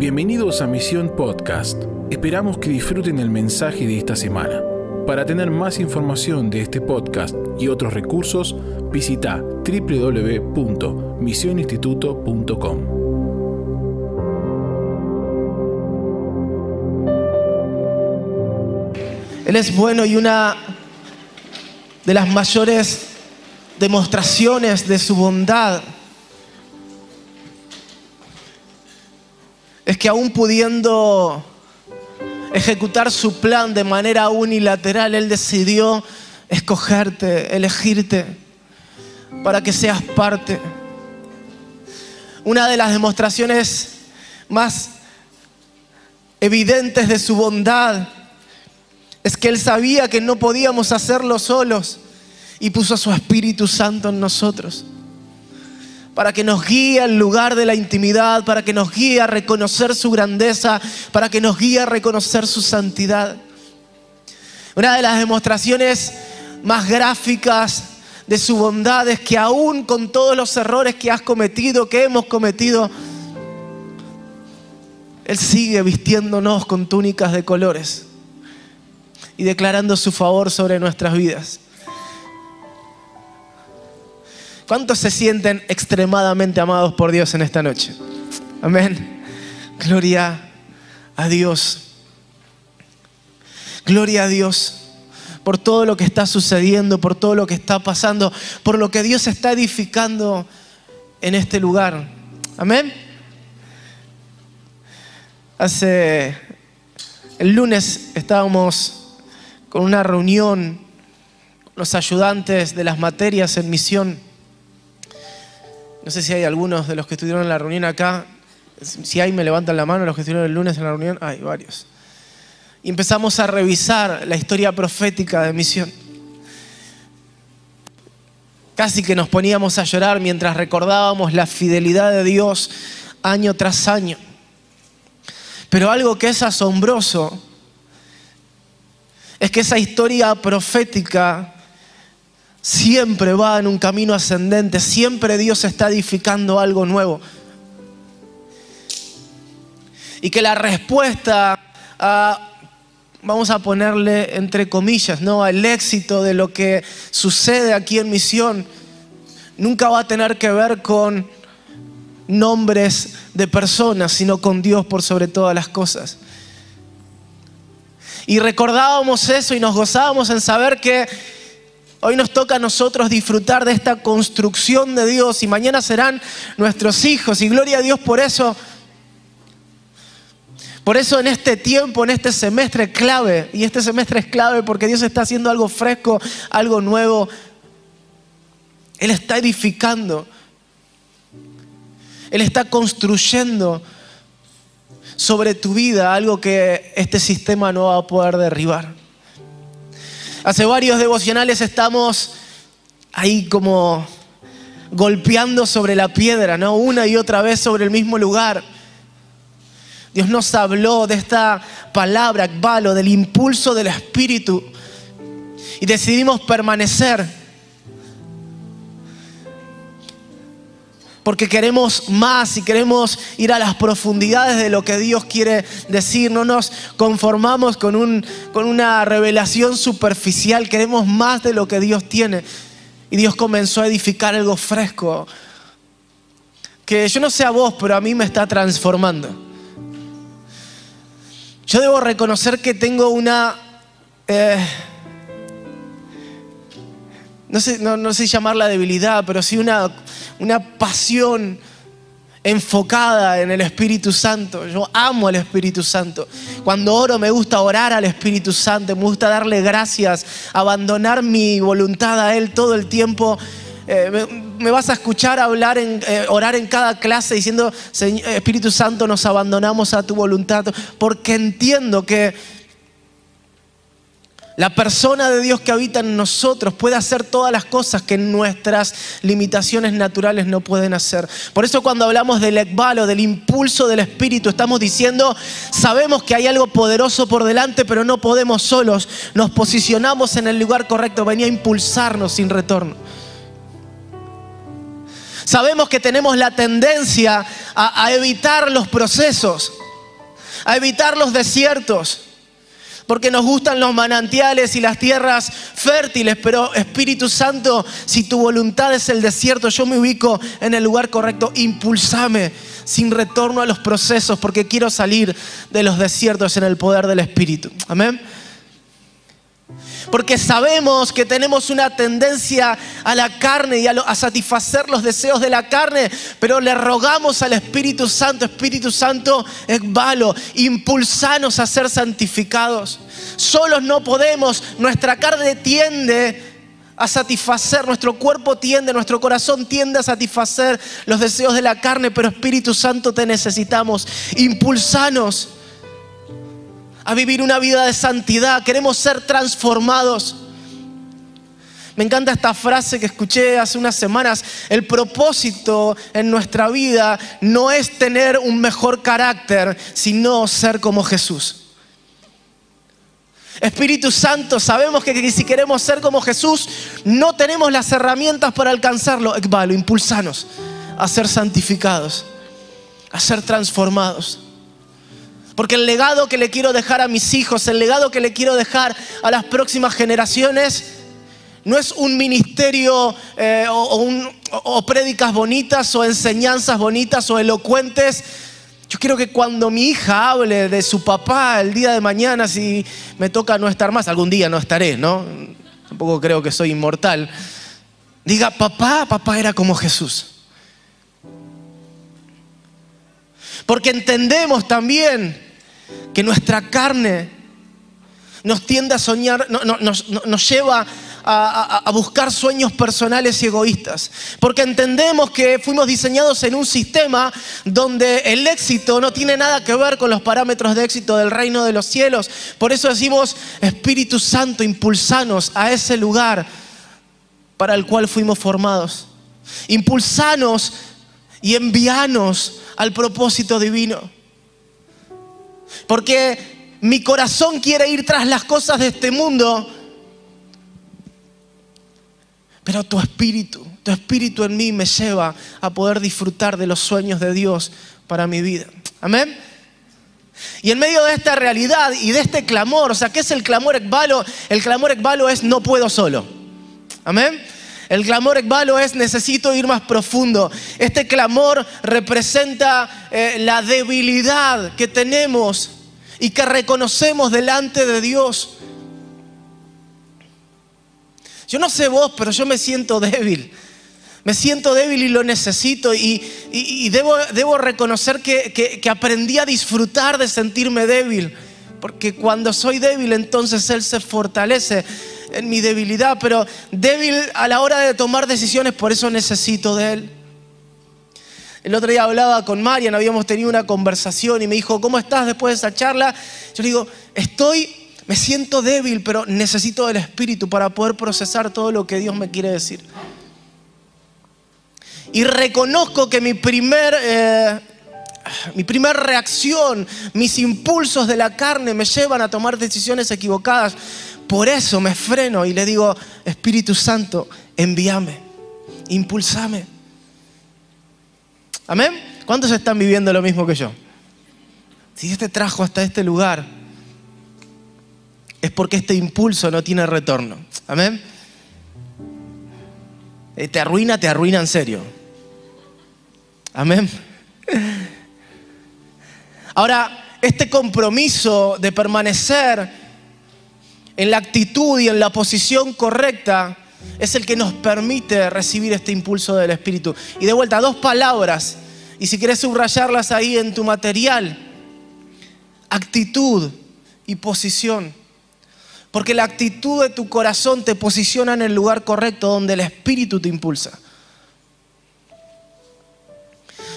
Bienvenidos a Misión Podcast. Esperamos que disfruten el mensaje de esta semana. Para tener más información de este podcast y otros recursos, visita www.misioninstituto.com. Él es bueno y una de las mayores demostraciones de su bondad es que aún pudiendo ejecutar su plan de manera unilateral, Él decidió escogerte, elegirte, para que seas parte. Una de las demostraciones más evidentes de su bondad es que Él sabía que no podíamos hacerlo solos y puso su Espíritu Santo en nosotros para que nos guíe al lugar de la intimidad, para que nos guíe a reconocer su grandeza, para que nos guíe a reconocer su santidad. Una de las demostraciones más gráficas de su bondad es que aún con todos los errores que has cometido, que hemos cometido, Él sigue vistiéndonos con túnicas de colores y declarando su favor sobre nuestras vidas. ¿Cuántos se sienten extremadamente amados por Dios en esta noche? Amén. Gloria a Dios. Gloria a Dios por todo lo que está sucediendo, por todo lo que está pasando, por lo que Dios está edificando en este lugar. Amén. Hace el lunes estábamos con una reunión, los ayudantes de las materias en misión no sé si hay algunos de los que estuvieron en la reunión acá. Si hay, me levantan la mano los que estuvieron el lunes en la reunión. Hay varios. Y empezamos a revisar la historia profética de misión. Casi que nos poníamos a llorar mientras recordábamos la fidelidad de Dios año tras año. Pero algo que es asombroso es que esa historia profética siempre va en un camino ascendente, siempre Dios está edificando algo nuevo. Y que la respuesta a, vamos a ponerle entre comillas, ¿no? al éxito de lo que sucede aquí en misión, nunca va a tener que ver con nombres de personas, sino con Dios por sobre todas las cosas. Y recordábamos eso y nos gozábamos en saber que Hoy nos toca a nosotros disfrutar de esta construcción de Dios y mañana serán nuestros hijos. Y gloria a Dios por eso. Por eso en este tiempo, en este semestre clave, y este semestre es clave porque Dios está haciendo algo fresco, algo nuevo. Él está edificando. Él está construyendo sobre tu vida algo que este sistema no va a poder derribar. Hace varios devocionales estamos ahí como golpeando sobre la piedra, ¿no? Una y otra vez sobre el mismo lugar. Dios nos habló de esta palabra, Akbalo, del impulso del Espíritu. Y decidimos permanecer porque queremos más y queremos ir a las profundidades de lo que Dios quiere decir. No nos conformamos con, un, con una revelación superficial, queremos más de lo que Dios tiene. Y Dios comenzó a edificar algo fresco, que yo no sé a vos, pero a mí me está transformando. Yo debo reconocer que tengo una... Eh, no sé, no, sé llamarla debilidad, pero sí una, una pasión enfocada en el Espíritu Santo. Yo amo al Espíritu Santo. Cuando oro me gusta orar al Espíritu Santo, me gusta darle gracias, abandonar mi voluntad a Él todo el tiempo. Eh, me, vas a escuchar hablar, en, eh, orar en cada clase diciendo, Espíritu Santo, nos abandonamos a tu voluntad, porque entiendo que la persona de Dios que habita en nosotros puede hacer todas las cosas que nuestras limitaciones naturales no pueden hacer. Por eso cuando hablamos del ekbalo, del impulso del Espíritu, estamos diciendo, sabemos que hay algo poderoso por delante, pero no podemos solos. Nos posicionamos en el lugar correcto, venía a impulsarnos sin retorno. Sabemos que tenemos la tendencia a, a evitar los procesos a evitar los desiertos, porque nos gustan los manantiales y las tierras fértiles, pero Espíritu Santo, si tu voluntad es el desierto, yo me ubico en el lugar correcto, impulsame sin retorno a los procesos, porque quiero salir de los desiertos en el poder del Espíritu. Amén. Porque sabemos que tenemos una tendencia a la carne y a, satisfacer los deseos de la carne, pero le rogamos al Espíritu Santo, Espíritu Santo, valo, impulsanos a ser santificados. Solos no podemos, nuestra carne tiende a satisfacer, nuestro cuerpo tiende, nuestro corazón tiende a satisfacer los deseos de la carne, pero Espíritu Santo te necesitamos. Impulsanos a vivir una vida de santidad, queremos ser transformados. Me encanta esta frase que escuché hace unas semanas. El propósito en nuestra vida no es tener un mejor carácter, sino ser como Jesús. Espíritu Santo, sabemos que si queremos ser como Jesús, no tenemos las herramientas para alcanzarlo. Ekbalo, impulsanos a ser santificados, a ser transformados. Porque el legado que le quiero dejar a mis hijos, el legado que le quiero dejar a las próximas generaciones, no es un ministerio eh, o, o prédicas bonitas o enseñanzas bonitas o elocuentes. Yo quiero que cuando mi hija hable de su papá el día de mañana, si me toca no estar más, algún día no estaré, ¿no? Tampoco creo que soy inmortal. Diga, papá, papá era como Jesús. Porque entendemos también que nuestra carne nos tiende a soñar, nos, lleva a, a, buscar sueños personales y egoístas. Porque entendemos que fuimos diseñados en un sistema donde el éxito no tiene nada que ver con los parámetros de éxito del reino de los cielos. Por eso decimos, Espíritu Santo, impulsanos a ese lugar para el cual fuimos formados. Impulsanos y envianos al propósito divino. Porque mi corazón quiere ir tras las cosas de este mundo. Pero tu espíritu, tu espíritu en mí me lleva a poder disfrutar de los sueños de Dios para mi vida. Amén. Y en medio de esta realidad y de este clamor, o sea, ¿qué es el clamor ekbalo? El clamor ekbalo es no puedo solo. Amén. El clamor ekbalo es necesito ir más profundo. Este clamor representa eh, la debilidad que tenemos y que reconocemos delante de Dios. Yo no sé vos, pero yo me siento débil. Me siento débil y lo necesito y, debo, debo, reconocer que, que aprendí a disfrutar de sentirme débil. Porque cuando soy débil entonces Él se fortalece en mi debilidad, pero débil a la hora de tomar decisiones, por eso necesito de Él. El otro día hablaba con Marian, habíamos tenido una conversación y me dijo, ¿cómo estás después de esa charla? Yo le digo, estoy, me siento débil, pero necesito del Espíritu para poder procesar todo lo que Dios me quiere decir. Y reconozco que mi primer, eh, mi primer reacción, mis impulsos de la carne me llevan a tomar decisiones equivocadas. Por eso me freno y le digo, Espíritu Santo, envíame, impulsame. Amén. ¿Cuántos están viviendo lo mismo que yo? Si Dios te trajo hasta este lugar, es porque este impulso no tiene retorno. Amén. Eh, te arruina, te arruina en serio. Amén. Ahora, este compromiso de permanecer en la actitud y en la posición correcta es el que nos permite recibir este impulso del Espíritu. Y de vuelta, dos palabras, y si quieres subrayarlas ahí en tu material, actitud y posición. Porque la actitud de tu corazón te posiciona en el lugar correcto donde el Espíritu te impulsa.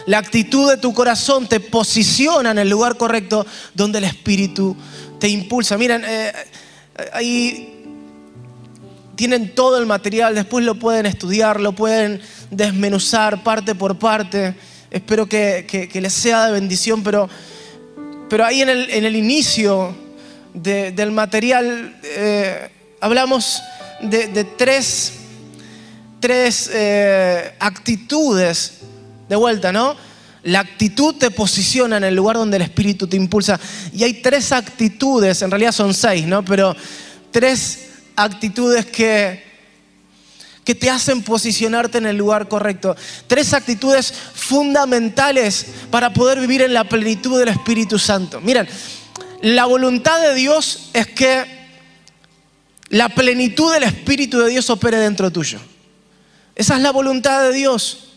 La actitud de tu corazón te posiciona en el lugar correcto donde el Espíritu te impulsa. Miren, eh, Ahí tienen todo el material, después lo pueden estudiar, lo pueden desmenuzar parte por parte. Espero que, les sea de bendición, pero, pero ahí en el, inicio del material eh, hablamos de, tres, tres eh, actitudes de vuelta, ¿no? La actitud te posiciona en el lugar donde el Espíritu te impulsa. Y hay tres actitudes, en realidad son seis, ¿no? Pero tres actitudes que, que te hacen posicionarte en el lugar correcto. Tres actitudes fundamentales para poder vivir en la plenitud del Espíritu Santo. Miren, la voluntad de Dios es que la plenitud del Espíritu de Dios opere dentro tuyo. Esa es la voluntad de Dios.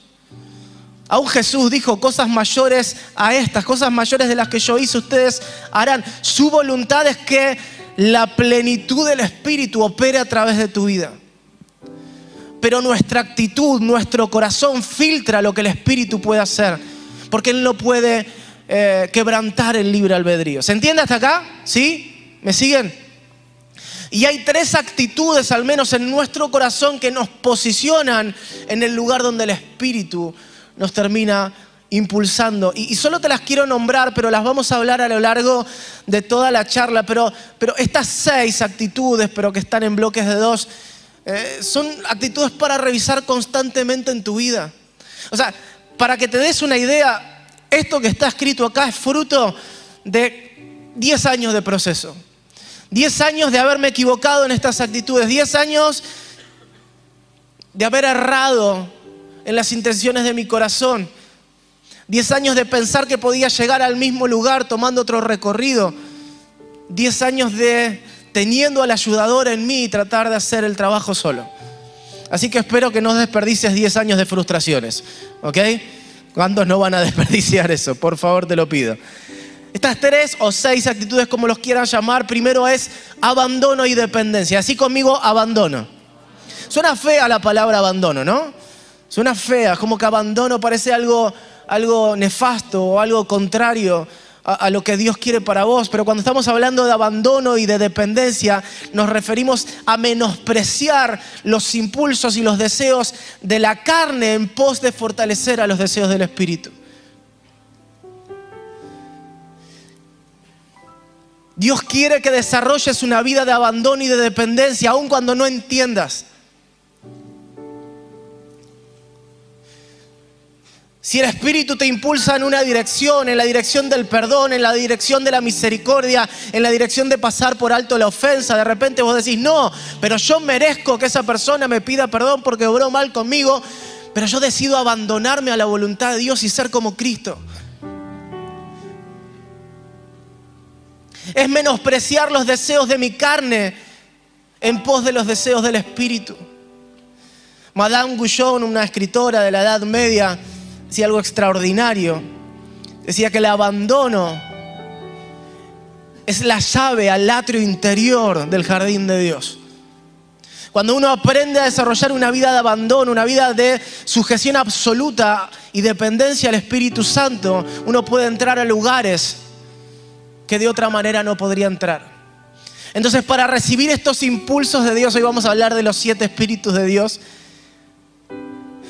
Aún Jesús dijo cosas mayores a estas, cosas mayores de las que yo hice, ustedes harán. Su voluntad es que la plenitud del Espíritu opere a través de tu vida. Pero nuestra actitud, nuestro corazón filtra lo que el Espíritu puede hacer, porque Él no puede eh, quebrantar el libre albedrío. ¿Se entiende hasta acá? ¿Sí? ¿Me siguen? Y hay tres actitudes, al menos en nuestro corazón, que nos posicionan en el lugar donde el Espíritu nos termina impulsando. Y, solo te las quiero nombrar, pero las vamos a hablar a lo largo de toda la charla. Pero, pero estas seis actitudes, pero que están en bloques de dos, eh, son actitudes para revisar constantemente en tu vida. O sea, para que te des una idea, esto que está escrito acá es fruto de 10 años de proceso. 10 años de haberme equivocado en estas actitudes. 10 años de haber errado en las intenciones de mi corazón. Diez años de pensar que podía llegar al mismo lugar tomando otro recorrido. Diez años de teniendo al ayudador en mí y tratar de hacer el trabajo solo. Así que espero que no desperdicies diez años de frustraciones. ¿Ok? ¿Cuántos no van a desperdiciar eso? Por favor, te lo pido. Estas tres o seis actitudes, como los quieran llamar, primero es abandono y dependencia. Así conmigo, abandono. Suena fea la palabra abandono, ¿no? Suena fea, como que abandono parece algo, algo nefasto o algo contrario a, a, lo que Dios quiere para vos. Pero cuando estamos hablando de abandono y de dependencia, nos referimos a menospreciar los impulsos y los deseos de la carne en pos de fortalecer a los deseos del Espíritu. Dios quiere que desarrolles una vida de abandono y de dependencia, aun cuando no entiendas. Si el Espíritu te impulsa en una dirección, en la dirección del perdón, en la dirección de la misericordia, en la dirección de pasar por alto la ofensa, de repente vos decís, no, pero yo merezco que esa persona me pida perdón porque obró mal conmigo, pero yo decido abandonarme a la voluntad de Dios y ser como Cristo. Es menospreciar los deseos de mi carne en pos de los deseos del Espíritu. Madame Goujon, una escritora de la Edad Media, decía algo extraordinario. Decía que el abandono es la llave al atrio interior del jardín de Dios. Cuando uno aprende a desarrollar una vida de abandono, una vida de sujeción absoluta y dependencia al Espíritu Santo, uno puede entrar a lugares que de otra manera no podría entrar. Entonces, para recibir estos impulsos de Dios, hoy vamos a hablar de los siete espíritus de Dios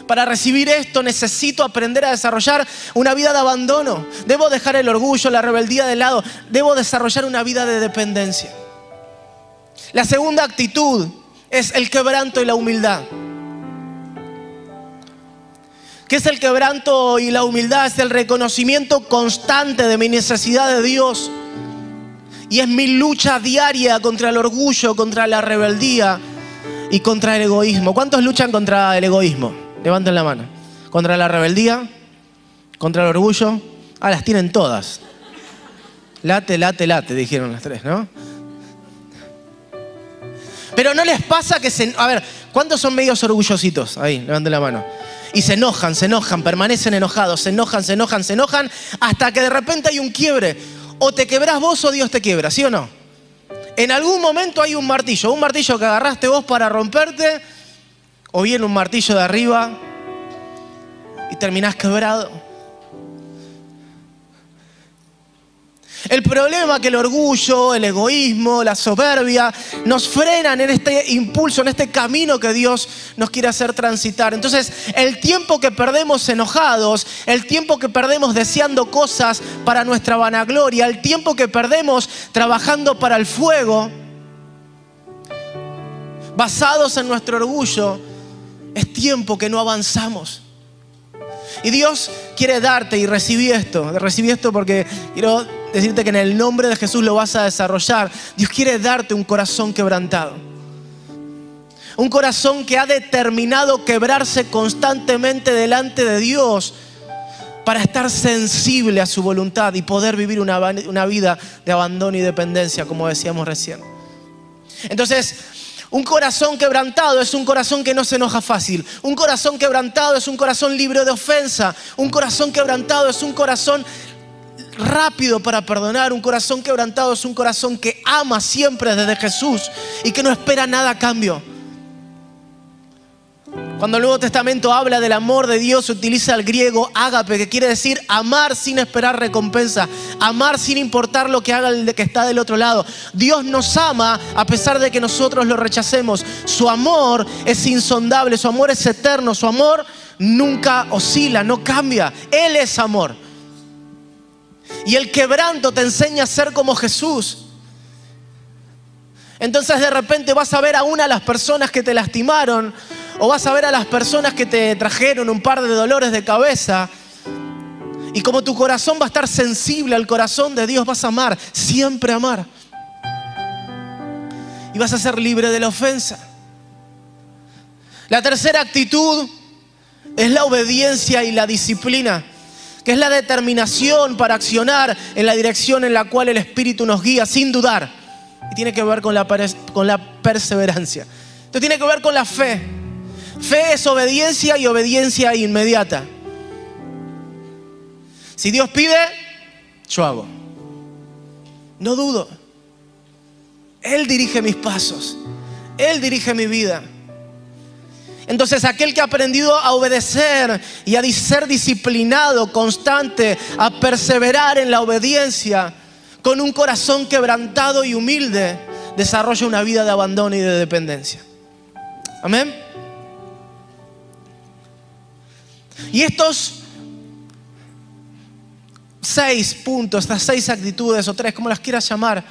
para recibir esto necesito aprender a desarrollar una vida de abandono. Debo dejar el orgullo, la rebeldía de lado. Debo desarrollar una vida de dependencia. La segunda actitud es el quebranto y la humildad. ¿Qué es el quebranto y la humildad? Es el reconocimiento constante de mi necesidad de Dios. Y es mi lucha diaria contra el orgullo, contra la rebeldía y contra el egoísmo. ¿Cuántos luchan contra el egoísmo? Levanten la mano. Contra la rebeldía, contra el orgullo. Ah, las tienen todas. Late, late, late, dijeron las tres, ¿no? Pero no les pasa que se... A ver, ¿cuántos son medios orgullositos? Ahí, levanten la mano. Y se enojan, se enojan, permanecen enojados, se enojan, se enojan, se enojan, hasta que de repente hay un quiebre. O te quebrás vos o Dios te quiebra, ¿sí o no? En algún momento hay un martillo, un martillo que agarraste vos para romperte o bien un martillo de arriba y terminás quebrado. El problema que el orgullo, el egoísmo, la soberbia nos frenan en este impulso, en este camino que Dios nos quiere hacer transitar. Entonces, el tiempo que perdemos enojados, el tiempo que perdemos deseando cosas para nuestra vanagloria, el tiempo que perdemos trabajando para el fuego, basados en nuestro orgullo, es tiempo que no avanzamos. Y Dios quiere darte y recibí esto, recibí esto porque quiero decirte que en el nombre de Jesús lo vas a desarrollar. Dios quiere darte un corazón quebrantado. Un corazón que ha determinado quebrarse constantemente delante de Dios para estar sensible a su voluntad y poder vivir una, una vida de abandono y dependencia, como decíamos recién. Entonces, un corazón quebrantado es un corazón que no se enoja fácil. Un corazón quebrantado es un corazón libre de ofensa. Un corazón quebrantado es un corazón rápido para perdonar. Un corazón quebrantado es un corazón que ama siempre desde Jesús y que no espera nada a cambio. Cuando el Nuevo Testamento habla del amor de Dios, utiliza el griego ágape, que quiere decir amar sin esperar recompensa, amar sin importar lo que haga el que está del otro lado. Dios nos ama a pesar de que nosotros lo rechacemos. Su amor es insondable, su amor es eterno, su amor nunca oscila, no cambia. Él es amor. Y el quebranto te enseña a ser como Jesús. Entonces de repente vas a ver a una de las personas que te lastimaron o vas a ver a las personas que te trajeron un par de dolores de cabeza. Y como tu corazón va a estar sensible al corazón de Dios, vas a amar, siempre amar. Y vas a ser libre de la ofensa. La tercera actitud es la obediencia y la disciplina, que es la determinación para accionar en la dirección en la cual el Espíritu nos guía sin dudar. Y tiene que ver con la, con la perseverancia. Esto tiene que ver con la fe. Fe es obediencia y obediencia inmediata. Si Dios pide, yo hago. No dudo. Él dirige mis pasos. Él dirige mi vida. Entonces aquel que ha aprendido a obedecer y a ser disciplinado, constante, a perseverar en la obediencia, con un corazón quebrantado y humilde, desarrolla una vida de abandono y de dependencia. Amén. Y estos seis puntos, estas seis actitudes o tres, como las quieras llamar,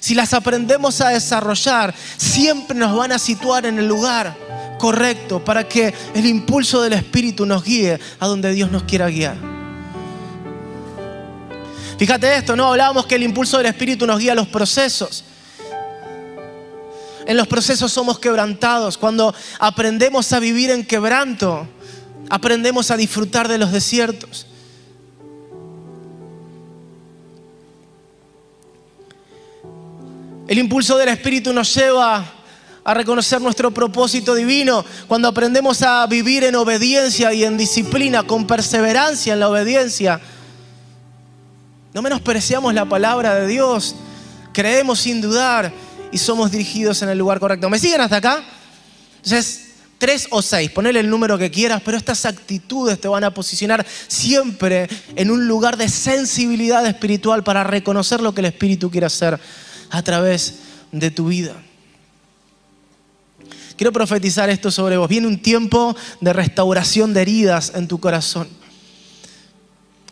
si las aprendemos a desarrollar, siempre nos van a situar en el lugar correcto para que el impulso del Espíritu nos guíe a donde Dios nos quiera guiar. Fíjate esto, ¿no? Hablábamos que el impulso del Espíritu nos guía a los procesos. En los procesos somos quebrantados. Cuando aprendemos a vivir en quebranto, aprendemos a disfrutar de los desiertos. El impulso del Espíritu nos lleva a reconocer nuestro propósito divino cuando aprendemos a vivir en obediencia y en disciplina, con perseverancia en la obediencia. No menospreciamos la palabra de Dios, creemos sin dudar y somos dirigidos en el lugar correcto. ¿Me siguen hasta acá? Entonces, tres o seis, ponele el número que quieras, pero estas actitudes te van a posicionar siempre en un lugar de sensibilidad espiritual para reconocer lo que el Espíritu quiere hacer a través de tu vida. Quiero profetizar esto sobre vos. Viene un tiempo de restauración de heridas en tu corazón.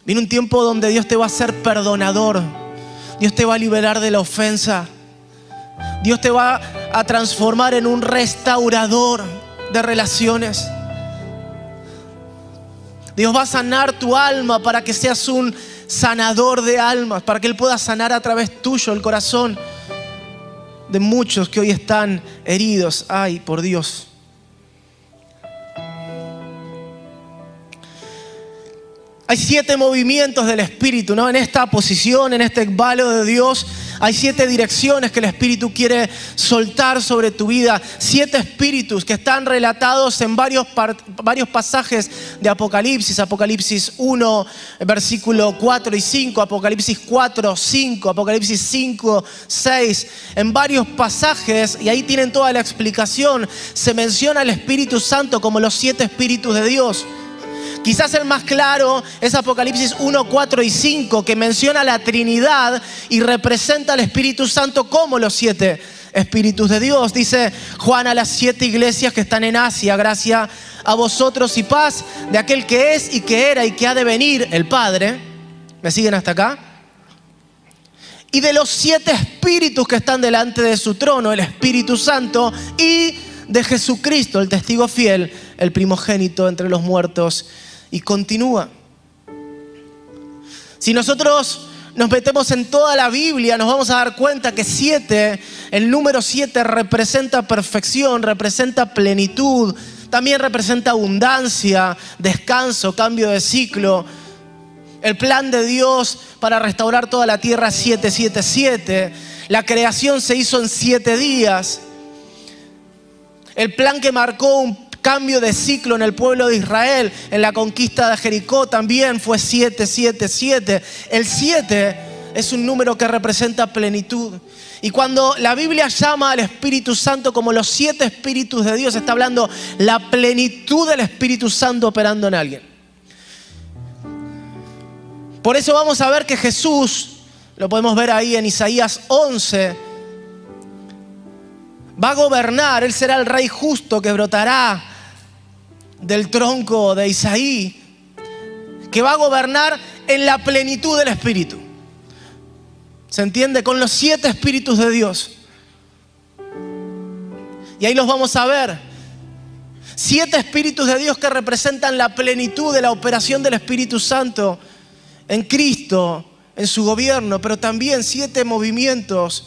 Viene un tiempo donde Dios te va a ser perdonador. Dios te va a liberar de la ofensa. Dios te va a transformar en un restaurador de relaciones. Dios va a sanar tu alma para que seas un sanador de almas, para que Él pueda sanar a través tuyo el corazón de muchos que hoy están heridos. Ay, por Dios. Hay siete movimientos del Espíritu, ¿no? En esta posición, en este valo de Dios, hay siete direcciones que el Espíritu quiere soltar sobre tu vida. Siete espíritus que están relatados en varios, varios pasajes de Apocalipsis. Apocalipsis 1, versículo 4 y 5. Apocalipsis 4, 5. Apocalipsis 5, 6. En varios pasajes, y ahí tienen toda la explicación, se menciona al Espíritu Santo como los siete espíritus de Dios. Quizás el más claro es Apocalipsis 1, 4 y 5, que menciona la Trinidad y representa al Espíritu Santo como los siete Espíritus de Dios. Dice Juan a las siete iglesias que están en Asia, gracia a vosotros y paz de aquel que es y que era y que ha de venir, el Padre. ¿Me siguen hasta acá? Y de los siete espíritus que están delante de su trono, el Espíritu Santo y de Jesucristo, el testigo fiel, el primogénito entre los muertos y continúa. Si nosotros nos metemos en toda la Biblia, nos vamos a dar cuenta que siete, el número siete representa perfección, representa plenitud, también representa abundancia, descanso, cambio de ciclo. El plan de Dios para restaurar toda la tierra 777. La creación se hizo en siete días. El plan que marcó un cambio de ciclo en el pueblo de Israel, en la conquista de Jericó también fue 777. El 7 es un número que representa plenitud. Y cuando la Biblia llama al Espíritu Santo como los siete espíritus de Dios, está hablando la plenitud del Espíritu Santo operando en alguien. Por eso vamos a ver que Jesús, lo podemos ver ahí en Isaías 11, va a gobernar, Él será el rey justo que brotará del tronco de Isaí, que va a gobernar en la plenitud del Espíritu. ¿Se entiende? Con los siete espíritus de Dios. Y ahí los vamos a ver. Siete espíritus de Dios que representan la plenitud de la operación del Espíritu Santo en Cristo, en su gobierno, pero también siete movimientos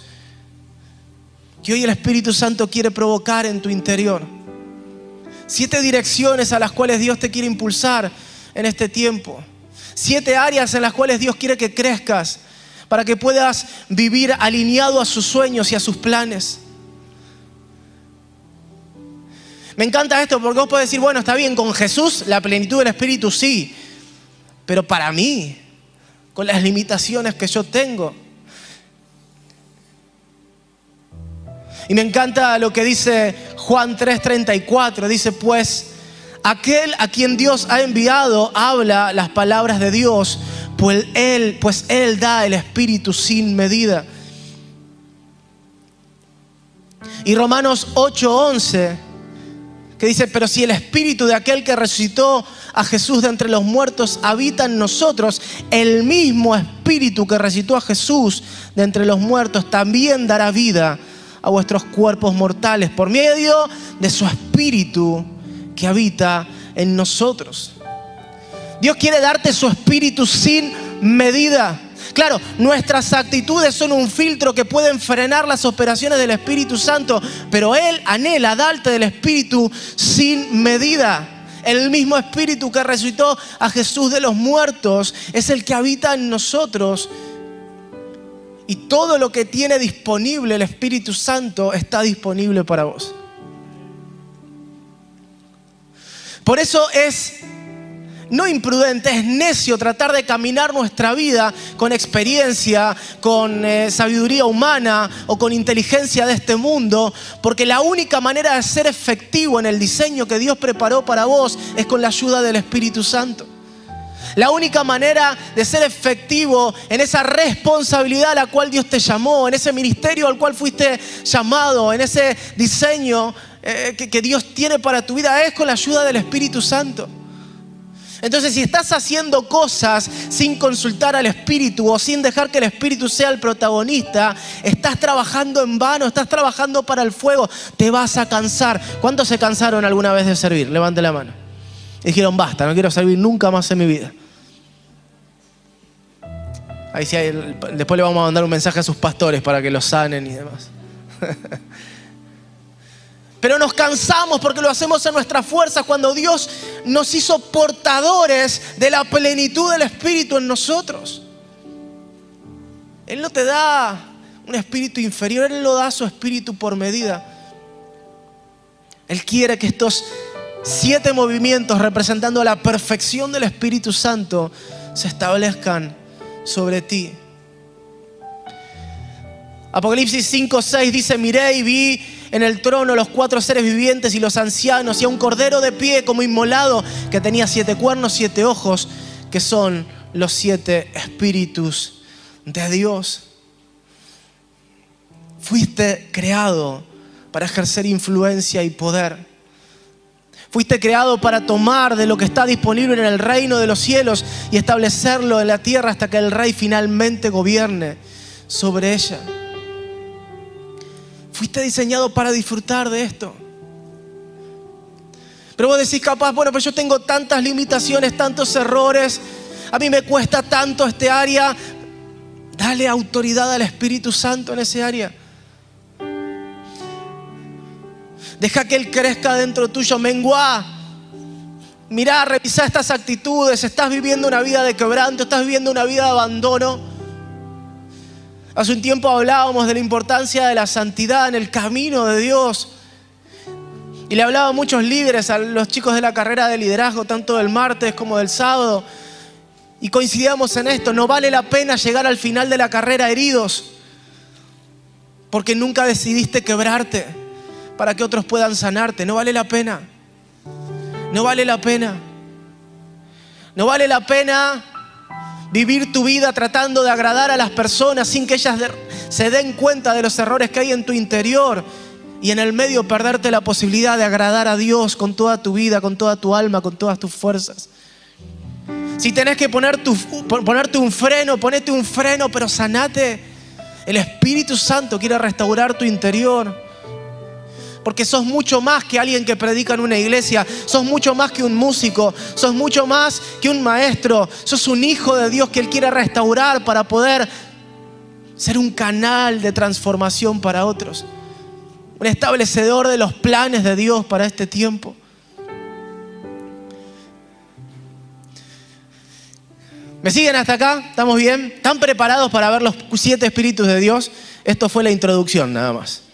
que hoy el Espíritu Santo quiere provocar en tu interior. Siete direcciones a las cuales Dios te quiere impulsar en este tiempo. Siete áreas en las cuales Dios quiere que crezcas para que puedas vivir alineado a sus sueños y a sus planes. Me encanta esto porque vos podés decir, bueno, está bien, con Jesús la plenitud del Espíritu sí, pero para mí, con las limitaciones que yo tengo. Y me encanta lo que dice Juan 3:34, dice pues, aquel a quien Dios ha enviado habla las palabras de Dios pues Él, pues Él da el Espíritu sin medida. Y Romanos 8:11, que dice, pero si el Espíritu de aquel que resucitó a Jesús de entre los muertos habita en nosotros, el mismo Espíritu que resucitó a Jesús de entre los muertos también dará vida a vuestros cuerpos mortales por medio de su Espíritu que habita en nosotros. Dios quiere darte su espíritu sin medida. Claro, nuestras actitudes son un filtro que pueden frenar las operaciones del Espíritu Santo, pero Él anhela darte del Espíritu sin medida. El mismo Espíritu que resucitó a Jesús de los muertos es el que habita en nosotros. Y todo lo que tiene disponible el Espíritu Santo está disponible para vos. Por eso es no imprudente, es necio tratar de caminar nuestra vida con experiencia, con eh, sabiduría humana o con inteligencia de este mundo, porque la única manera de ser efectivo en el diseño que Dios preparó para vos es con la ayuda del Espíritu Santo. La única manera de ser efectivo en esa responsabilidad a la cual Dios te llamó, en ese ministerio al cual fuiste llamado, en ese diseño eh, que Dios tiene para tu vida es con la ayuda del Espíritu Santo. Entonces, si estás haciendo cosas sin consultar al Espíritu o sin dejar que el Espíritu sea el protagonista, estás trabajando en vano, estás trabajando para el fuego, te vas a cansar. ¿Cuántos se cansaron alguna vez de servir? Levante la mano. dijeron, basta, no quiero servir nunca más en mi vida. Ahí sí, después le vamos a mandar un mensaje a sus pastores para que los sanen y demás. Pero nos cansamos porque lo hacemos en nuestra fuerza cuando Dios nos hizo portadores de la plenitud del Espíritu en nosotros. Él no te da un espíritu inferior, Él lo da su espíritu por medida. Él quiere que estos siete movimientos representando la perfección del Espíritu Santo se establezcan sobre ti. Apocalipsis 5, 6 dice, miré y vi en el trono los cuatro seres vivientes y los ancianos y a un cordero de pie como inmolado que tenía siete cuernos, siete ojos, que son los siete espíritus de Dios. Fuiste creado para ejercer influencia y poder. Fuiste creado para tomar de lo que está disponible en el reino de los cielos y establecerlo en la tierra hasta que el rey finalmente gobierne sobre ella. Fuiste diseñado para disfrutar de esto. Pero vos decís capaz, bueno, pero yo tengo tantas limitaciones, tantos errores, a mí me cuesta tanto este área. Dale autoridad al Espíritu Santo en ese área. Deja que Él crezca dentro tuyo. Menguá. Mirá, revisa estas actitudes. Estás viviendo una vida de quebranto, estás viviendo una vida de abandono. Hace un tiempo hablábamos de la importancia de la santidad en el camino de Dios. Y le hablaba a muchos líderes, a los chicos de la carrera de liderazgo, tanto del martes como del sábado. Y coincidíamos en esto, no vale la pena llegar al final de la carrera heridos, porque nunca decidiste quebrarte para que otros puedan sanarte. No vale la pena. No vale la pena. No vale la pena vivir tu vida tratando de agradar a las personas sin que ellas se den cuenta de los errores que hay en tu interior y en el medio perderte la posibilidad de agradar a Dios con toda tu vida, con toda tu alma, con todas tus fuerzas. Si tenés que poner tu, ponerte un freno, ponete un freno, pero sanate. El Espíritu Santo quiere restaurar tu interior. Porque sos mucho más que alguien que predica en una iglesia, sos mucho más que un músico, sos mucho más que un maestro, sos un hijo de Dios que Él quiere restaurar para poder ser un canal de transformación para otros, un establecedor de los planes de Dios para este tiempo. ¿Me siguen hasta acá? ¿Estamos bien? ¿Están preparados para ver los siete espíritus de Dios? Esto fue la introducción nada más.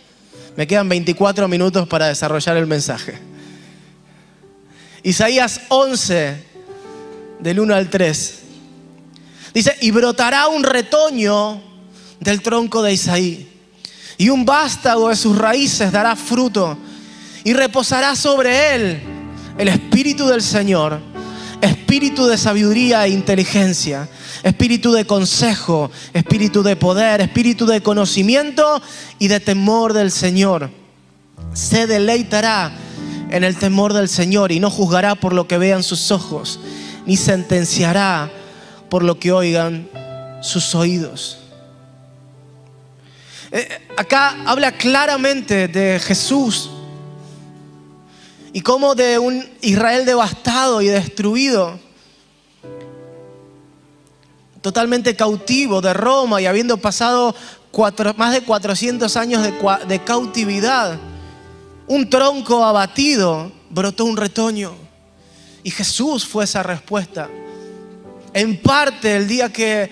Me quedan 24 minutos para desarrollar el mensaje. Isaías 11, del 1 al 3. Dice, y brotará un retoño del tronco de Isaí, y un vástago de sus raíces dará fruto, y reposará sobre él el espíritu del Señor, espíritu de sabiduría e inteligencia espíritu de consejo, espíritu de poder, espíritu de conocimiento y de temor del Señor. Se deleitará en el temor del Señor y no juzgará por lo que vean sus ojos, ni sentenciará por lo que oigan sus oídos. Eh, acá habla claramente de Jesús y cómo de un Israel devastado y destruido totalmente cautivo de Roma y habiendo pasado más de 400 años de, de cautividad, un tronco abatido, brotó un retoño. Y Jesús fue esa respuesta. En parte el día que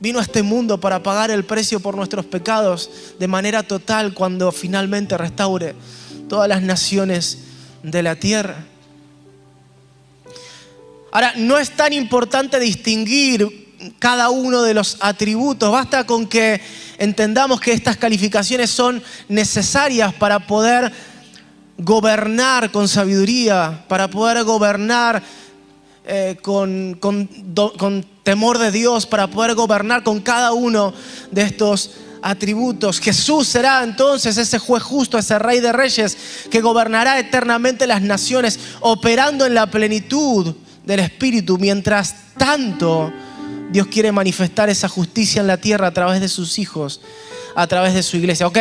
vino a este mundo para pagar el precio por nuestros pecados de manera total cuando finalmente restaure todas las naciones de la tierra. Ahora, no es tan importante distinguir cada uno de los atributos. Basta con que entendamos que estas calificaciones son necesarias para poder gobernar con sabiduría, para poder gobernar eh, con, con temor de Dios, para poder gobernar con cada uno de estos atributos. Jesús será entonces ese juez justo, ese rey de reyes que gobernará eternamente las naciones, operando en la plenitud del Espíritu. Mientras tanto, Dios quiere manifestar esa justicia en la tierra a través de sus hijos, a través de su iglesia. Ok,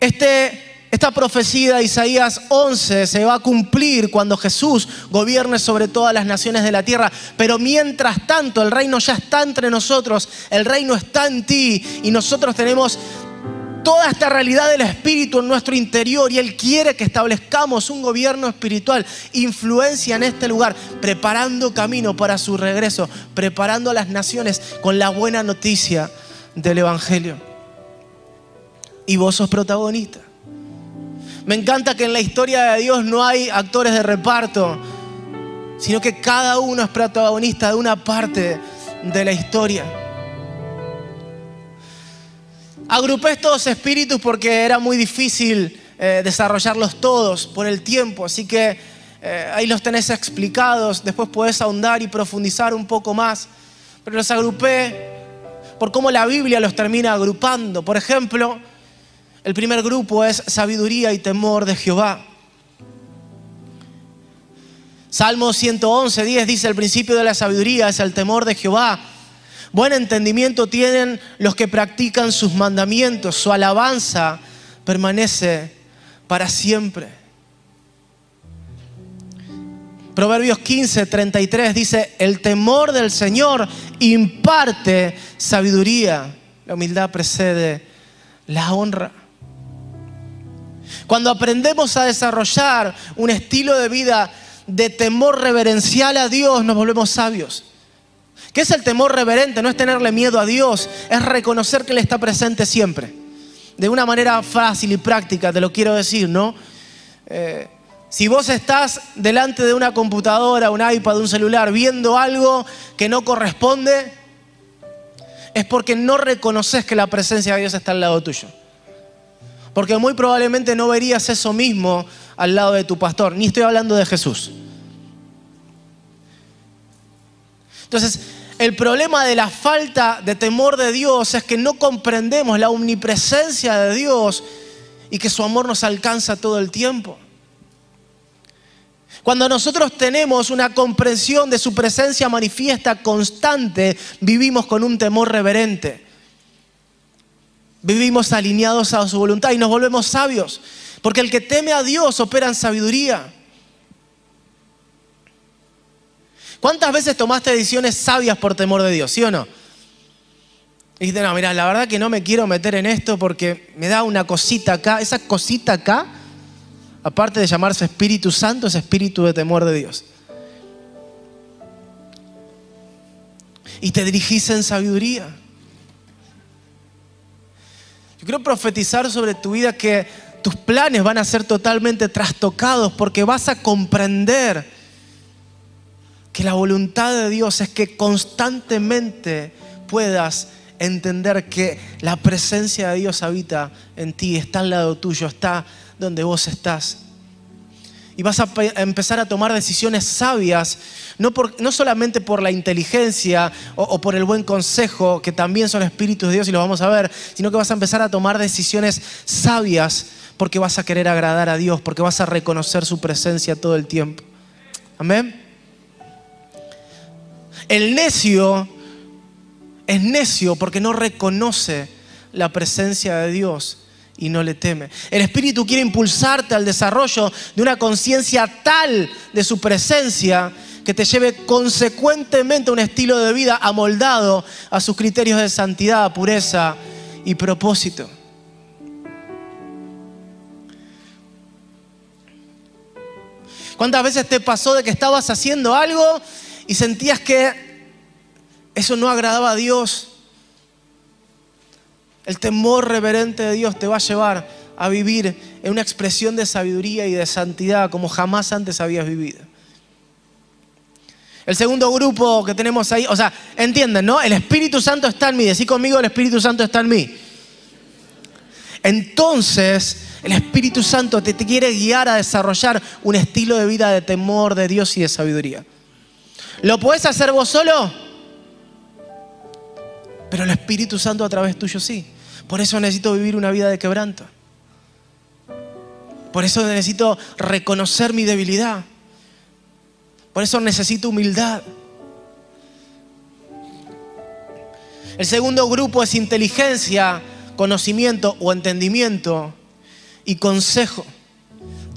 este, esta profecía de Isaías 11 se va a cumplir cuando Jesús gobierne sobre todas las naciones de la tierra, pero mientras tanto el reino ya está entre nosotros, el reino está en ti y nosotros tenemos toda esta realidad del Espíritu en nuestro interior y Él quiere que establezcamos un gobierno espiritual, influencia en este lugar, preparando camino para su regreso, preparando a las naciones con la buena noticia del Evangelio. Y vos sos protagonista. Me encanta que en la historia de Dios no hay actores de reparto, sino que cada uno es protagonista de una parte de la historia. Agrupé estos espíritus porque era muy difícil eh, desarrollarlos todos por el tiempo, así que eh, ahí los tenés explicados, después podés ahondar y profundizar un poco más, pero los agrupé por cómo la Biblia los termina agrupando. Por ejemplo, el primer grupo es sabiduría y temor de Jehová. Salmo 111, 10 dice, el principio de la sabiduría es el temor de Jehová. Buen entendimiento tienen los que practican sus mandamientos. Su alabanza permanece para siempre. Proverbios 15, 33 dice, el temor del Señor imparte sabiduría. La humildad precede la honra. Cuando aprendemos a desarrollar un estilo de vida de temor reverencial a Dios, nos volvemos sabios. ¿Qué es el temor reverente? No es tenerle miedo a Dios, es reconocer que Él está presente siempre. De una manera fácil y práctica, te lo quiero decir, ¿no? Eh, si vos estás delante de una computadora, un iPad, un celular, viendo algo que no corresponde, es porque no reconoces que la presencia de Dios está al lado tuyo. Porque muy probablemente no verías eso mismo al lado de tu pastor. Ni estoy hablando de Jesús. Entonces, el problema de la falta de temor de Dios es que no comprendemos la omnipresencia de Dios y que su amor nos alcanza todo el tiempo. Cuando nosotros tenemos una comprensión de su presencia manifiesta constante, vivimos con un temor reverente. Vivimos alineados a su voluntad y nos volvemos sabios. Porque el que teme a Dios opera en sabiduría. ¿Cuántas veces tomaste decisiones sabias por temor de Dios? ¿Sí o no? Y dijiste, no, mira, la verdad que no me quiero meter en esto porque me da una cosita acá. Esa cosita acá, aparte de llamarse Espíritu Santo, es espíritu de temor de Dios. Y te dirigís en sabiduría. Quiero profetizar sobre tu vida que tus planes van a ser totalmente trastocados porque vas a comprender que la voluntad de Dios es que constantemente puedas entender que la presencia de Dios habita en ti, está al lado tuyo, está donde vos estás. Y vas a empezar a tomar decisiones sabias, no, no solamente por la inteligencia o, o, por el buen consejo, que también son espíritus de Dios y lo vamos a ver, sino que vas a empezar a tomar decisiones sabias porque vas a querer agradar a Dios, porque vas a reconocer su presencia todo el tiempo. Amén. El necio es necio porque no reconoce la presencia de Dios y no le teme. El Espíritu quiere impulsarte al desarrollo de una conciencia tal de su presencia que te lleve consecuentemente a un estilo de vida amoldado a sus criterios de santidad, pureza y propósito. ¿Cuántas veces te pasó de que estabas haciendo algo y sentías que eso no agradaba a Dios? El temor reverente de Dios te va a llevar a vivir en una expresión de sabiduría y de santidad como jamás antes habías vivido. El segundo grupo que tenemos ahí, o sea, entienden, ¿no? El Espíritu Santo está en mí. Decí conmigo, el Espíritu Santo está en mí. Entonces, el Espíritu Santo te, te, quiere guiar a desarrollar un estilo de vida de temor de Dios y de sabiduría. ¿Lo puedes hacer vos solo? Pero el Espíritu Santo a través tuyo sí. Por eso necesito vivir una vida de quebranto. Por eso necesito reconocer mi debilidad. Por eso necesito humildad. El segundo grupo es inteligencia, conocimiento o entendimiento y consejo.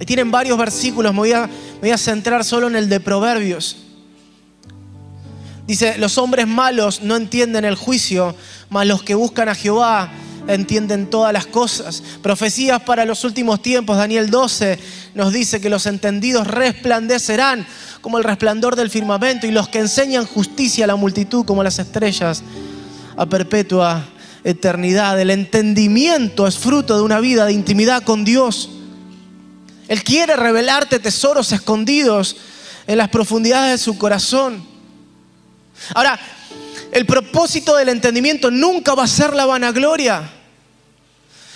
Tienen varios versículos, me voy a centrar solo en el de Proverbios. Dice, los hombres malos no entienden el juicio, mas los que buscan a Jehová entienden todas las cosas. Profecías para los últimos tiempos, Daniel 12 nos dice que los entendidos resplandecerán como el resplandor del firmamento y los que enseñan justicia a la multitud como las estrellas a perpetua eternidad. El entendimiento es fruto de una vida de intimidad con Dios. Él quiere revelarte tesoros escondidos en las profundidades de su corazón. Ahora, el propósito del entendimiento nunca va a ser la vanagloria.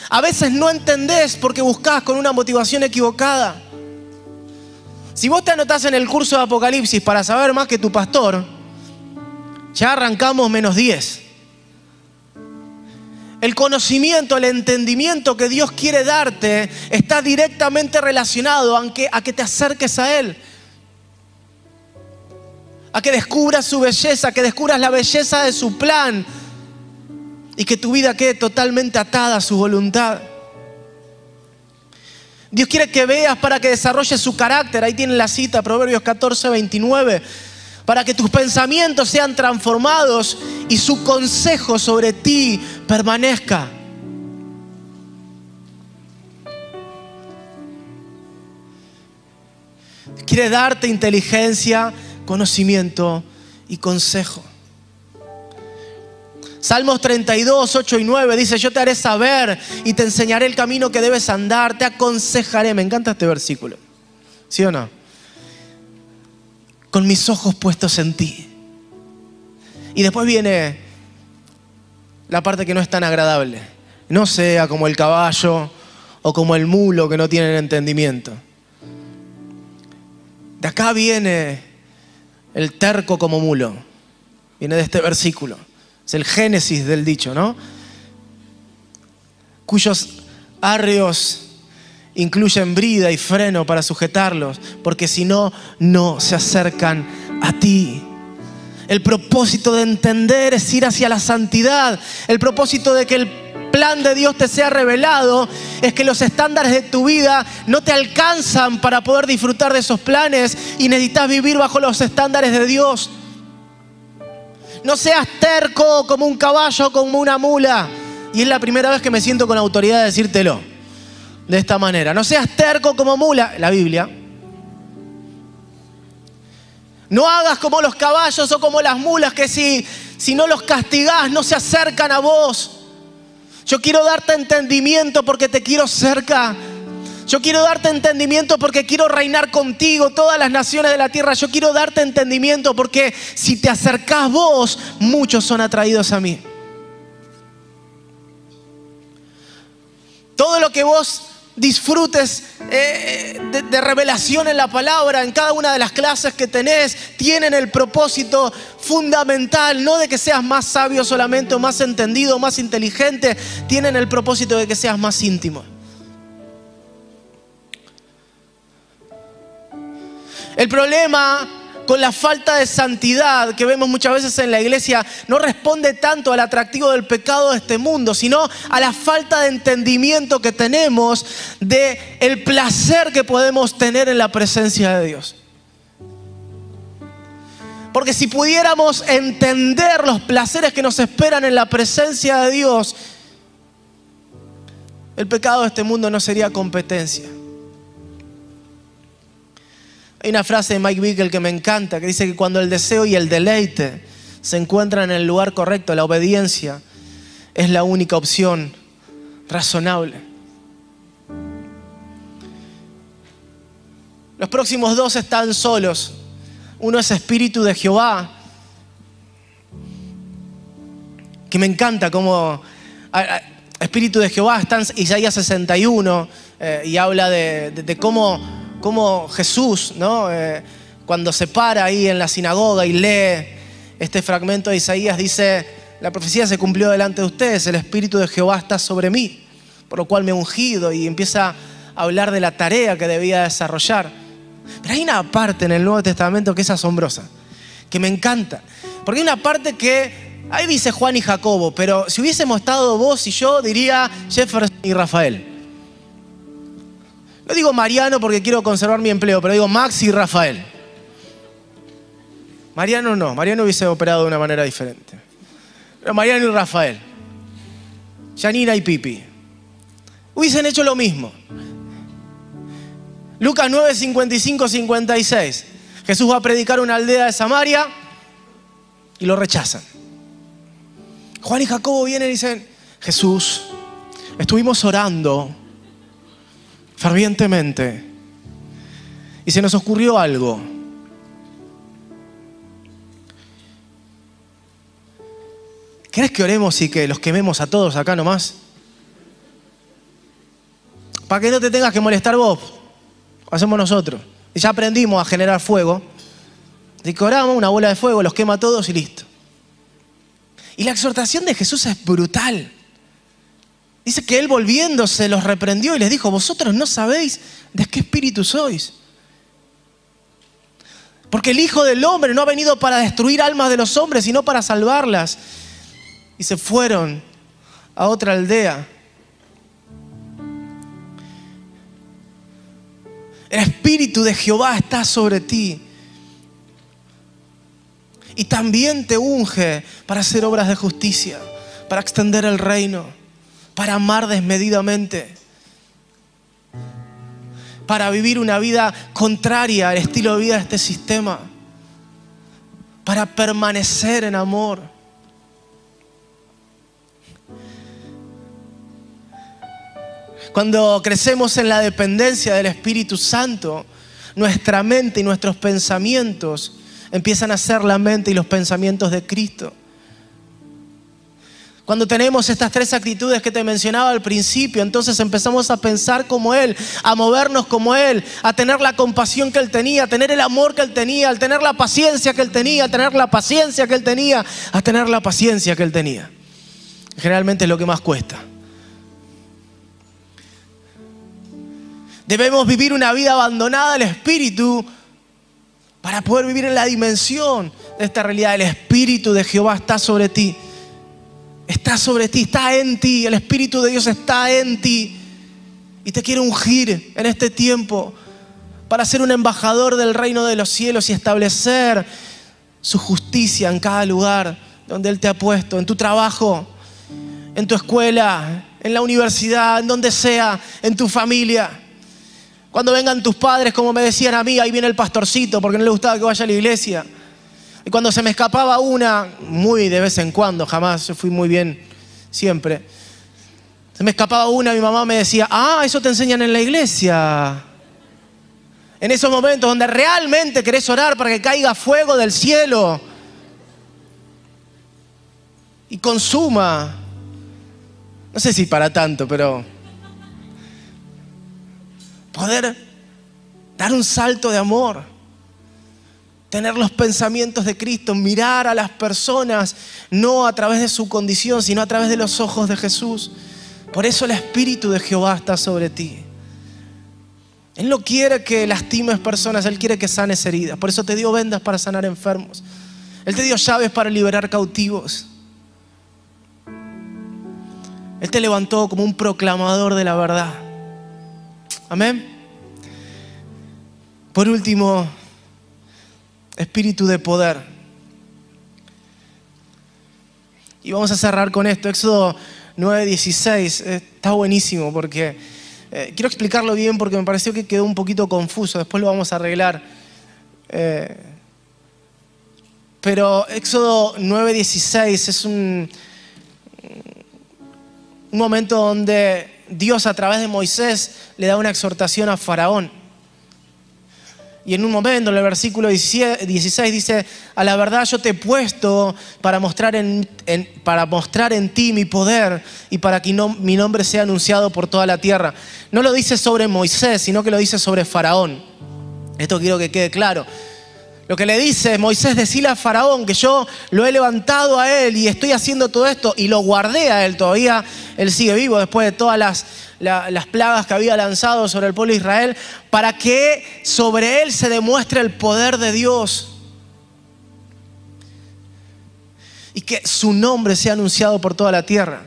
A veces no entendés porque buscás con una motivación equivocada. Si vos te anotás en el curso de Apocalipsis para saber más que tu pastor, ya arrancamos menos 10. El conocimiento, el entendimiento que Dios quiere darte está directamente relacionado a que, a que te acerques a Él a que descubras su belleza, que descubras la belleza de su plan y que tu vida quede totalmente atada a su voluntad. Dios quiere que veas para que desarrolles su carácter. Ahí tienen la cita, Proverbios 14, 29. Para que tus pensamientos sean transformados y su consejo sobre ti permanezca. Quiere darte inteligencia, conocimiento y consejo. Salmos 32, 8 y 9 dice, yo te haré saber y te enseñaré el camino que debes andar, te aconsejaré. Me encanta este versículo. ¿Sí o no? Con mis ojos puestos en ti. Y después viene la parte que no es tan agradable. No sea como el caballo o como el mulo que no tienen entendimiento. De acá viene el terco como mulo. Viene de este versículo. Es el génesis del dicho, ¿no? Cuyos arreos incluyen brida y freno para sujetarlos, porque si no, no se acercan a ti. El propósito de entender es ir hacia la santidad. El propósito de que el plan de Dios te sea revelado es que los estándares de tu vida no te alcanzan para poder disfrutar de esos planes y necesitas vivir bajo los estándares de Dios. No seas terco como un caballo como una mula. Y es la primera vez que me siento con autoridad de decírtelo. De esta manera. No seas terco como mula. La Biblia. No hagas como los caballos o como las mulas que si, si no los castigás no se acercan a vos. Yo quiero darte entendimiento porque te quiero cerca. Yo quiero darte entendimiento porque quiero reinar contigo todas las naciones de la tierra. Yo quiero darte entendimiento porque si te acercás vos, muchos son atraídos a mí. Todo lo que vos disfrutes eh, de, de, revelación en la palabra, en cada una de las clases que tenés, tienen el propósito fundamental, no de que seas más sabio solamente o más entendido más inteligente, tienen el propósito de que seas más íntimo. El problema con la falta de santidad que vemos muchas veces en la iglesia no responde tanto al atractivo del pecado de este mundo, sino a la falta de entendimiento que tenemos de el placer que podemos tener en la presencia de Dios. Porque si pudiéramos entender los placeres que nos esperan en la presencia de Dios, el pecado de este mundo no sería competencia. Una frase de Mike Bickle que me encanta, que dice que cuando el deseo y el deleite se encuentran en el lugar correcto, la obediencia es la única opción razonable. Los próximos dos están solos. Uno es Espíritu de Jehová, que me encanta como Espíritu de Jehová está en Isaías 61 eh, y habla de cómo como Jesús, ¿no? Eh, cuando se para ahí en la sinagoga y lee este fragmento de Isaías, dice, la profecía se cumplió delante de ustedes, el Espíritu de Jehová está sobre mí, por lo cual me he ungido y empieza a hablar de la tarea que debía desarrollar. Pero hay una parte en el Nuevo Testamento que es asombrosa, que me encanta, porque hay una parte que, ahí dice Juan y Jacobo, pero si hubiésemos estado vos y yo, diría Jefferson y Rafael. No digo Mariano porque quiero conservar mi empleo, pero digo Max y Rafael. Mariano no, Mariano hubiese operado de una manera diferente. Pero Mariano y Rafael, Janina y Pipi, hubiesen hecho lo mismo. Lucas 9, 55, 56. Jesús va a predicar una aldea de Samaria y lo rechazan. Juan y Jacobo vienen y dicen, Jesús, estuvimos orando fervientemente y se nos ocurrió algo. ¿Querés que oremos y que los quememos a todos acá nomás? Para que no te tengas que molestar vos, hacemos nosotros. Y ya aprendimos a generar fuego. Así que oramos, una bola de fuego, los quema a todos y listo. Y la exhortación de Jesús es brutal. Dice que él volviéndose los reprendió y les dijo, vosotros no sabéis de qué espíritu sois. Porque el Hijo del Hombre no ha venido para destruir almas de los hombres, sino para salvarlas. Y se fueron a otra aldea. El Espíritu de Jehová está sobre ti. Y también te unge para hacer obras de justicia, para extender el reino, para amar desmedidamente, para vivir una vida contraria al estilo de vida de este sistema, para permanecer en amor. Cuando crecemos en la dependencia del Espíritu Santo, nuestra mente y nuestros pensamientos empiezan a ser la mente y los pensamientos de Cristo. Cuando tenemos estas tres actitudes que te mencionaba al principio, entonces empezamos a pensar como Él, a movernos como Él, a tener la compasión que Él tenía, a tener el amor que Él tenía, a tener la paciencia que Él tenía, a tener la paciencia que Él tenía, a tener la paciencia que Él tenía. Generalmente es lo que más cuesta. Debemos vivir una vida abandonada al Espíritu para poder vivir en la dimensión de esta realidad. El Espíritu de Jehová está sobre ti. Está sobre ti, está en ti. El Espíritu de Dios está en ti. Y te quiere ungir en este tiempo para ser un embajador del reino de los cielos y establecer su justicia en cada lugar donde Él te ha puesto, en tu trabajo, en tu escuela, en la universidad, en donde sea, en tu familia. Cuando vengan tus padres, como me decían a mí, ahí viene el pastorcito porque no le gustaba que vaya a la iglesia. Y cuando se me escapaba una, muy de vez en cuando, jamás, yo fui muy bien siempre. Se me escapaba una, mi mamá me decía, ah, eso te enseñan en la iglesia. En esos momentos donde realmente querés orar para que caiga fuego del cielo y consuma. No sé si para tanto, pero poder dar un salto de amor, tener los pensamientos de Cristo, mirar a las personas no a través de su condición, sino a través de los ojos de Jesús. Por eso el Espíritu de Jehová está sobre ti. Él no quiere que lastimes personas, Él quiere que sanes heridas. Por eso te dio vendas para sanar enfermos. Él te dio llaves para liberar cautivos. Él te levantó como un proclamador de la verdad. Amén. Por último, espíritu de poder. Y vamos a cerrar con esto. Éxodo 9:16 está buenísimo porque eh, quiero explicarlo bien porque me pareció que quedó un poquito confuso. Después lo vamos a arreglar. Eh, pero Éxodo 9:16 es un, un momento donde Dios a través de Moisés le da una exhortación a Faraón. Y en un momento, en el versículo 16 dice, a la verdad yo te he puesto para mostrar en, para mostrar en ti mi poder y para que mi nombre sea anunciado por toda la tierra. No lo dice sobre Moisés, sino que lo dice sobre Faraón. Esto quiero que quede claro. Lo que le dice Moisés, decirle a Faraón que yo lo he levantado a él y estoy haciendo todo esto y lo guardé a él. Todavía él sigue vivo después de todas las, las plagas que había lanzado sobre el pueblo de Israel, para que sobre él se demuestre el poder de Dios. Y que su nombre sea anunciado por toda la tierra.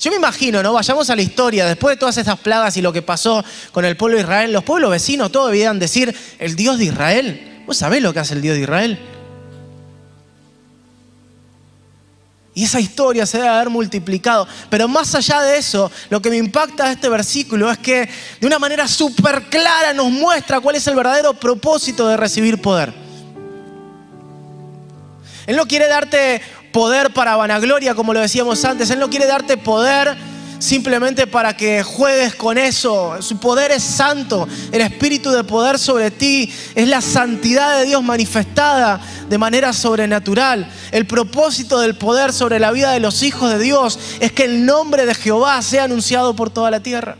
Yo me imagino, ¿no? Vayamos a la historia, después de todas estas plagas y lo que pasó con el pueblo de Israel, los pueblos vecinos todos debían decir, el Dios de Israel ¿Vos sabés lo que hace el Dios de Israel? Y esa historia se debe haber multiplicado. Pero más allá de eso, lo que me impacta de este versículo es que de una manera súper clara nos muestra cuál es el verdadero propósito de recibir poder. Él no quiere darte poder para vanagloria, como lo decíamos antes. Él no quiere darte poder simplemente para que juegues con eso. Su poder es santo. El espíritu de poder sobre ti es la santidad de Dios manifestada de manera sobrenatural. El propósito del poder sobre la vida de los hijos de Dios es que el nombre de Jehová sea anunciado por toda la tierra.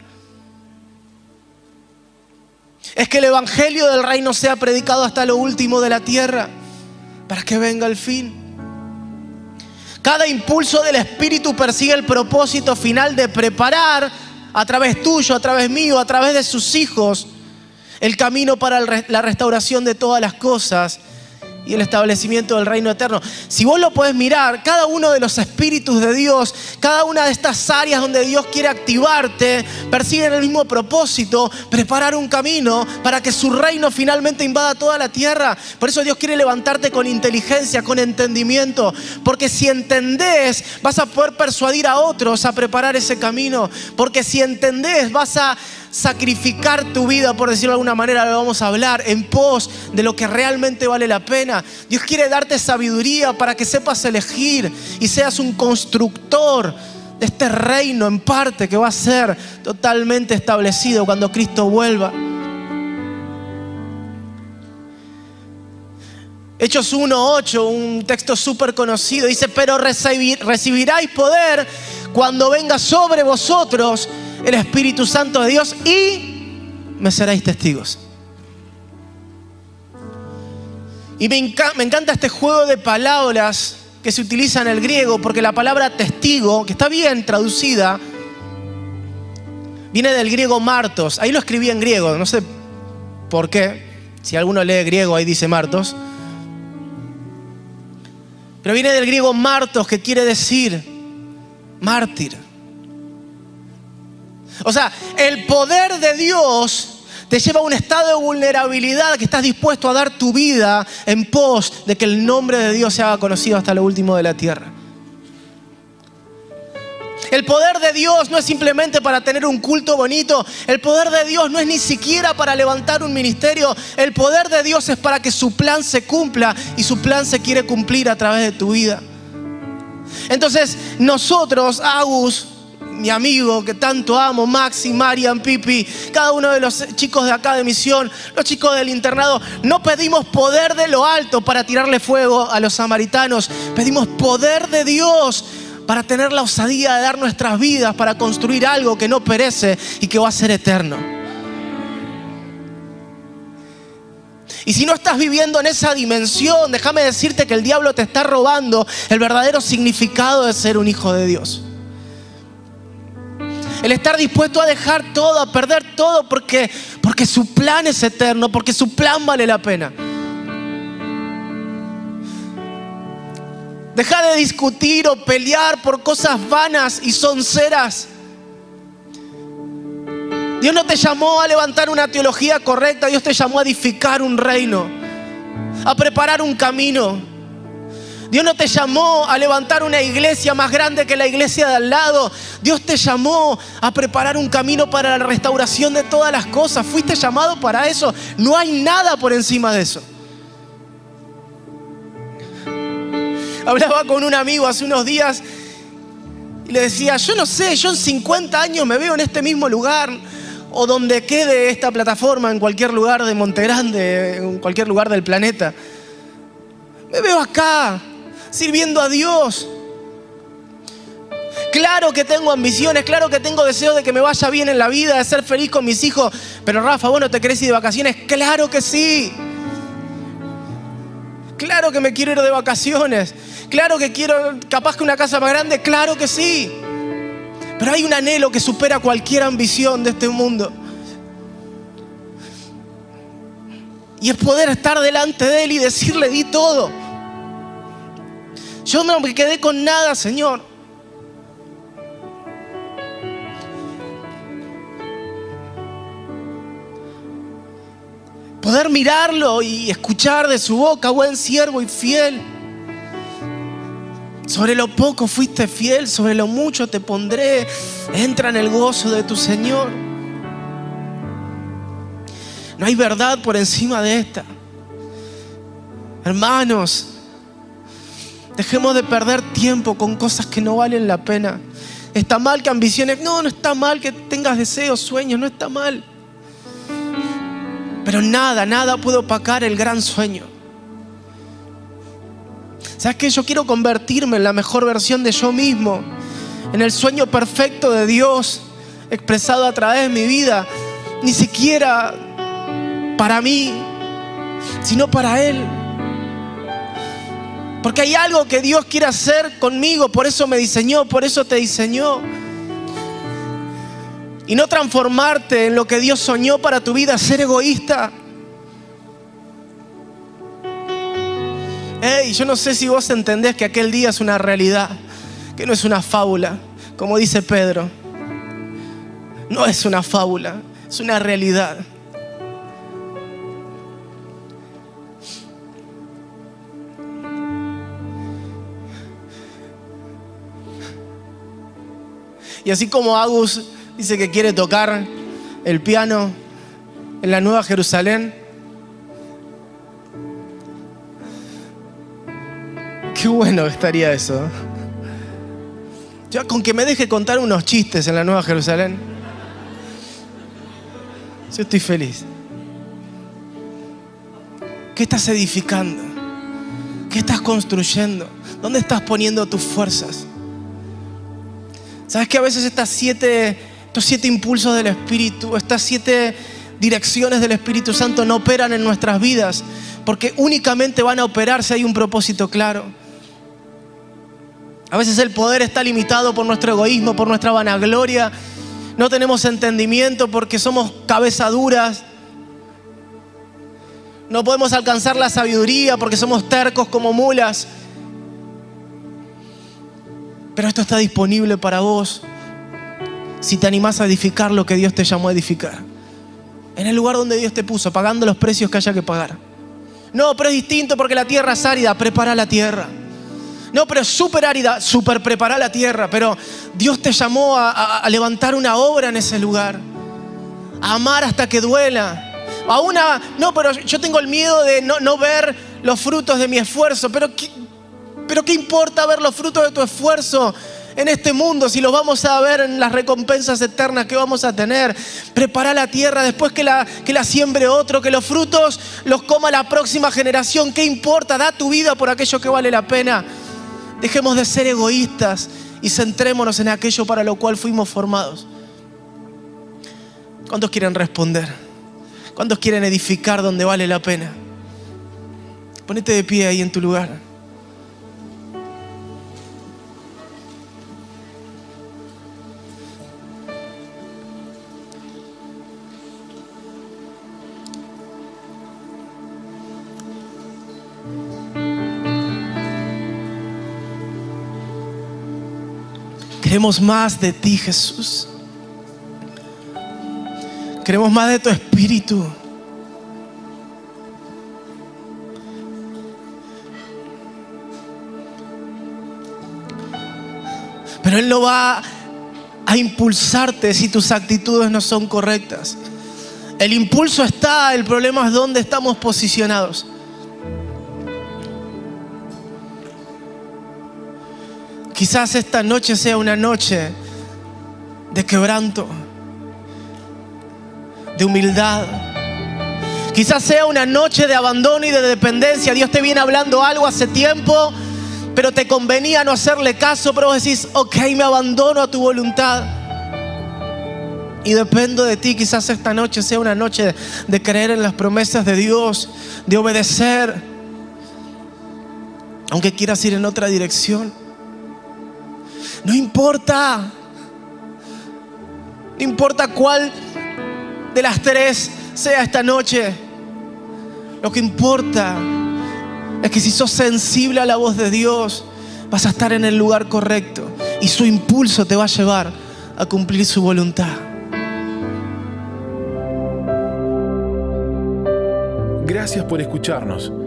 Es que el evangelio del reino sea predicado hasta lo último de la tierra para que venga el fin. Cada impulso del Espíritu persigue el propósito final de preparar a través tuyo, a través mío, a través de sus hijos, el camino para la restauración de todas las cosas y el establecimiento del reino eterno. Si vos lo podés mirar, cada uno de los espíritus de Dios, cada una de estas áreas donde Dios quiere activarte, persiguen el mismo propósito, preparar un camino para que su reino finalmente invada toda la tierra. Por eso Dios quiere levantarte con inteligencia, con entendimiento, porque si entendés, vas a poder persuadir a otros a preparar ese camino, porque si entendés, vas a sacrificar tu vida, por decirlo de alguna manera, lo vamos a hablar, en pos de lo que realmente vale la pena. Dios quiere darte sabiduría para que sepas elegir y seas un constructor de este reino en parte que va a ser totalmente establecido cuando Cristo vuelva. Hechos 1.8, un texto súper conocido, dice, pero recibiráis poder cuando venga sobre vosotros el Espíritu Santo de Dios y me seréis testigos. Y me, encanta este juego de palabras que se utiliza en el griego, porque la palabra testigo, que está bien traducida, viene del griego martos. Ahí lo escribí en griego, no sé por qué. Si alguno lee griego, ahí dice martos. Pero viene del griego martos, que quiere decir mártir. O sea, el poder de Dios te lleva a un estado de vulnerabilidad que estás dispuesto a dar tu vida en pos de que el nombre de Dios se haga conocido hasta lo último de la tierra. El poder de Dios no es simplemente para tener un culto bonito. El poder de Dios no es ni siquiera para levantar un ministerio. El poder de Dios es para que su plan se cumpla y su plan se quiere cumplir a través de tu vida. Entonces, nosotros, Agus, mi amigo que tanto amo, Maxi, Marian, Pipi, cada uno de los chicos de acá de misión, los chicos del internado, no pedimos poder de lo alto para tirarle fuego a los samaritanos, pedimos poder de Dios para tener la osadía de dar nuestras vidas, para construir algo que no perece y que va a ser eterno. Y si no estás viviendo en esa dimensión, déjame decirte que el diablo te está robando el verdadero significado de ser un hijo de Dios. El estar dispuesto a dejar todo, a perder todo, porque, porque su plan es eterno, porque su plan vale la pena. Deja de discutir o pelear por cosas vanas y sonceras. Dios no te llamó a levantar una teología correcta, Dios te llamó a edificar un reino, a preparar un camino. Dios no te llamó a levantar una iglesia más grande que la iglesia de al lado. Dios te llamó a preparar un camino para la restauración de todas las cosas. Fuiste llamado para eso. No hay nada por encima de eso. Hablaba con un amigo hace unos días y le decía, yo no sé, yo en 50 años me veo en este mismo lugar o donde quede esta plataforma, en cualquier lugar de Monte Grande, en cualquier lugar del planeta. Me veo acá, sirviendo a Dios. Claro que tengo ambiciones, claro que tengo deseo de que me vaya bien en la vida, de ser feliz con mis hijos. Pero Rafa, ¿vos no te querés ir de vacaciones? Claro que sí. Claro que me quiero ir de vacaciones. Claro que quiero, capaz que una casa más grande. Claro que sí. Pero hay un anhelo que supera cualquier ambición de este mundo. Y es poder estar delante de Él y decirle, di todo. Yo no me quedé con nada, Señor. Poder mirarlo y escuchar de su boca, buen siervo y fiel. Sobre lo poco fuiste fiel, sobre lo mucho te pondré. Entra en el gozo de tu Señor. No hay verdad por encima de esta. Hermanos, Dejemos de perder tiempo con cosas que no valen la pena. Está mal que ambiciones, no, no está mal que tengas deseos, sueños, no está mal. Pero nada, nada puede opacar el gran sueño. ¿Sabes qué? Yo quiero convertirme en la mejor versión de yo mismo, en el sueño perfecto de Dios expresado a través de mi vida. Ni siquiera para mí, sino para Él. Porque hay algo que Dios quiere hacer conmigo, por eso me diseñó, por eso te diseñó. Y no transformarte en lo que Dios soñó para tu vida, ser egoísta. Hey, yo no sé si vos entendés que aquel día es una realidad, que no es una fábula, como dice Pedro. No es una fábula, es una realidad. Y así como Agus dice que quiere tocar el piano en la Nueva Jerusalén, qué bueno estaría eso. Ya con que me deje contar unos chistes en la Nueva Jerusalén, yo estoy feliz. ¿Qué estás edificando? ¿Qué estás construyendo? ¿Dónde estás poniendo tus fuerzas? ¿Sabes que a veces estos siete impulsos del Espíritu, estas siete direcciones del Espíritu Santo no operan en nuestras vidas? Porque únicamente van a operar si hay un propósito claro. A veces el poder está limitado por nuestro egoísmo, por nuestra vanagloria. No tenemos entendimiento porque somos cabezaduras. No podemos alcanzar la sabiduría porque somos tercos como mulas. Pero esto está disponible para vos si te animás a edificar lo que Dios te llamó a edificar. En el lugar donde Dios te puso, pagando los precios que haya que pagar. No, pero es distinto porque la tierra es árida, prepara la tierra. No, pero es súper árida, súper prepara la tierra. Pero Dios te llamó a, a, levantar una obra en ese lugar. A amar hasta que duela. A una, no, pero yo tengo el miedo de no, no ver los frutos de mi esfuerzo. Pero pero ¿qué importa ver los frutos de tu esfuerzo en este mundo si los vamos a ver en las recompensas eternas que vamos a tener? Prepara la tierra después que la, que la siembre otro, que los frutos los coma la próxima generación. ¿Qué importa? Da tu vida por aquello que vale la pena. Dejemos de ser egoístas y centrémonos en aquello para lo cual fuimos formados. ¿Cuántos quieren responder? ¿Cuántos quieren edificar donde vale la pena? Ponete de pie ahí en tu lugar. Queremos más de ti, Jesús. Queremos más de tu espíritu. Pero Él no va a impulsarte si tus actitudes no son correctas. El impulso está, el problema es dónde estamos posicionados. Quizás esta noche sea una noche de quebranto, de humildad. Quizás sea una noche de abandono y de dependencia. Dios te viene hablando algo hace tiempo, pero te convenía no hacerle caso, pero vos decís, ok, me abandono a tu voluntad. Y dependo de ti, quizás esta noche sea una noche de creer en las promesas de Dios, de obedecer, aunque quieras ir en otra dirección. No importa. No importa cuál de las tres sea esta noche. Lo que importa es que si sos sensible a la voz de Dios, vas a estar en el lugar correcto y su impulso te va a llevar a cumplir su voluntad. Gracias por escucharnos.